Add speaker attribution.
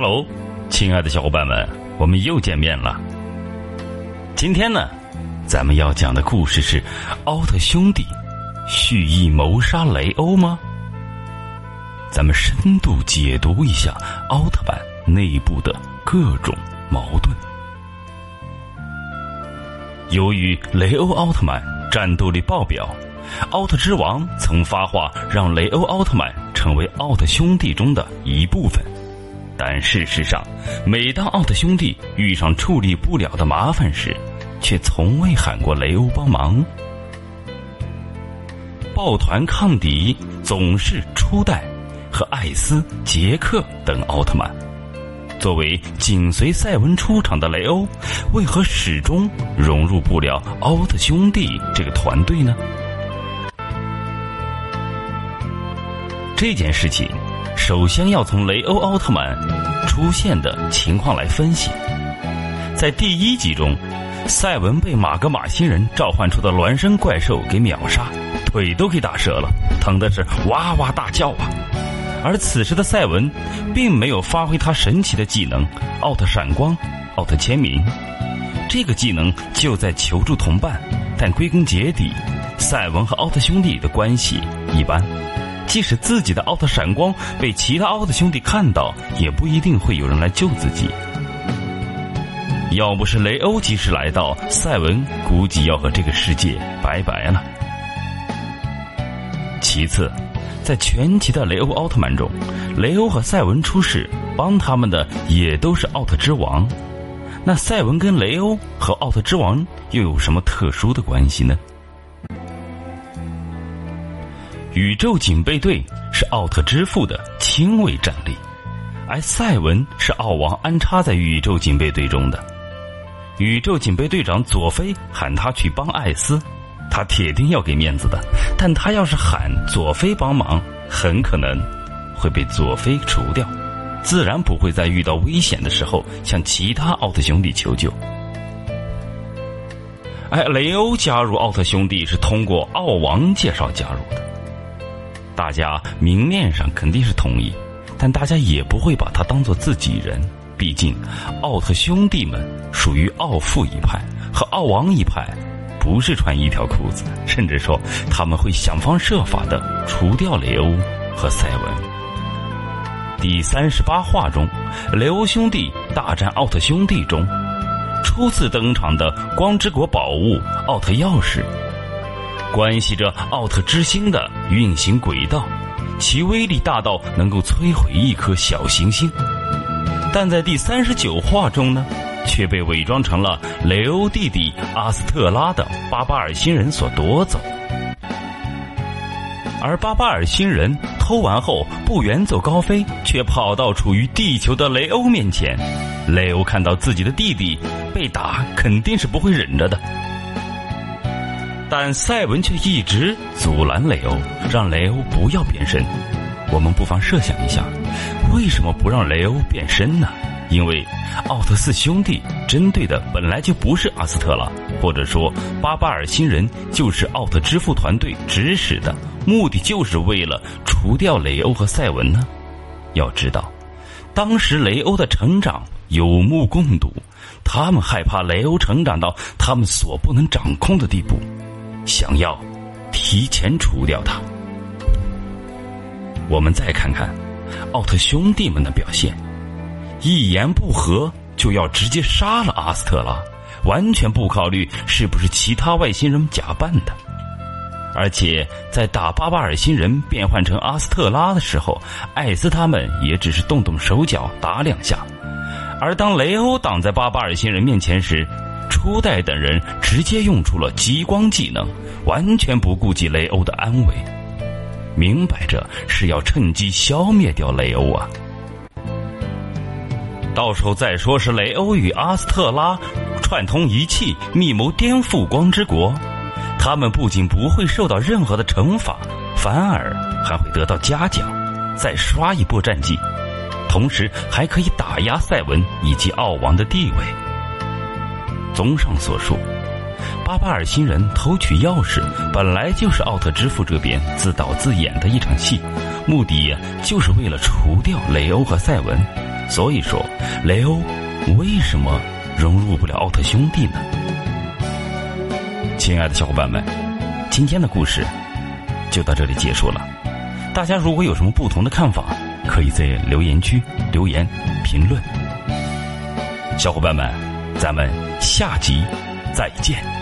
Speaker 1: Hello，亲爱的小伙伴们，我们又见面了。今天呢，咱们要讲的故事是奥特兄弟蓄意谋杀雷欧吗？咱们深度解读一下奥特曼内部的各种矛盾。由于雷欧奥特曼战斗力爆表，奥特之王曾发话让雷欧奥特曼成为奥特兄弟中的一部分。但事实上，每当奥特兄弟遇上处理不了的麻烦时，却从未喊过雷欧帮忙。抱团抗敌总是初代和艾斯、杰克等奥特曼。作为紧随赛文出场的雷欧，为何始终融入不了奥特兄弟这个团队呢？这件事情。首先要从雷欧奥特曼出现的情况来分析。在第一集中，赛文被马格玛星人召唤出的孪生怪兽给秒杀，腿都给打折了，疼的是哇哇大叫啊！而此时的赛文并没有发挥他神奇的技能——奥特闪光、奥特签名。这个技能就在求助同伴，但归根结底，赛文和奥特兄弟的关系一般。即使自己的奥特闪光被其他奥特兄弟看到，也不一定会有人来救自己。要不是雷欧及时来到，赛文估计要和这个世界拜拜了。其次，在全集的雷欧奥特曼中，雷欧和赛文出事，帮他们的也都是奥特之王。那赛文跟雷欧和奥特之王又有什么特殊的关系呢？宇宙警备队是奥特之父的亲卫战力，而赛文是奥王安插在宇宙警备队中的。宇宙警备队长佐菲喊他去帮艾斯，他铁定要给面子的。但他要是喊佐菲帮忙，很可能会被佐菲除掉，自然不会在遇到危险的时候向其他奥特兄弟求救。哎雷欧加入奥特兄弟是通过奥王介绍加入的。大家明面上肯定是同意，但大家也不会把他当做自己人。毕竟，奥特兄弟们属于奥父一派，和奥王一派不是穿一条裤子。甚至说，他们会想方设法的除掉雷欧和赛文。第三十八话中，雷欧兄弟大战奥特兄弟中，初次登场的光之国宝物奥特钥匙。关系着奥特之星的运行轨道，其威力大到能够摧毁一颗小行星。但在第三十九话中呢，却被伪装成了雷欧弟弟阿斯特拉的巴巴尔星人所夺走。而巴巴尔星人偷完后不远走高飞，却跑到处于地球的雷欧面前。雷欧看到自己的弟弟被打，肯定是不会忍着的。但赛文却一直阻拦雷欧，让雷欧不要变身。我们不妨设想一下，为什么不让雷欧变身呢？因为奥特四兄弟针对的本来就不是阿斯特拉，或者说巴巴尔星人就是奥特之父团队指使的，目的就是为了除掉雷欧和赛文呢。要知道，当时雷欧的成长有目共睹，他们害怕雷欧成长到他们所不能掌控的地步。想要提前除掉他，我们再看看奥特兄弟们的表现，一言不合就要直接杀了阿斯特拉，完全不考虑是不是其他外星人假扮的。而且在打巴巴尔星人变换成阿斯特拉的时候，艾斯他们也只是动动手脚打两下，而当雷欧挡在巴巴尔星人面前时。初代等人直接用出了激光技能，完全不顾及雷欧的安危，明摆着是要趁机消灭掉雷欧啊！到时候再说是雷欧与阿斯特拉串通一气，密谋颠覆光之国，他们不仅不会受到任何的惩罚，反而还会得到嘉奖，再刷一波战绩，同时还可以打压赛文以及奥王的地位。综上所述，巴巴尔星人偷取钥匙，本来就是奥特之父这边自导自演的一场戏，目的就是为了除掉雷欧和赛文。所以说，雷欧为什么融入不了奥特兄弟呢？亲爱的小伙伴们，今天的故事就到这里结束了。大家如果有什么不同的看法，可以在留言区留言评论。小伙伴们，咱们下集再见。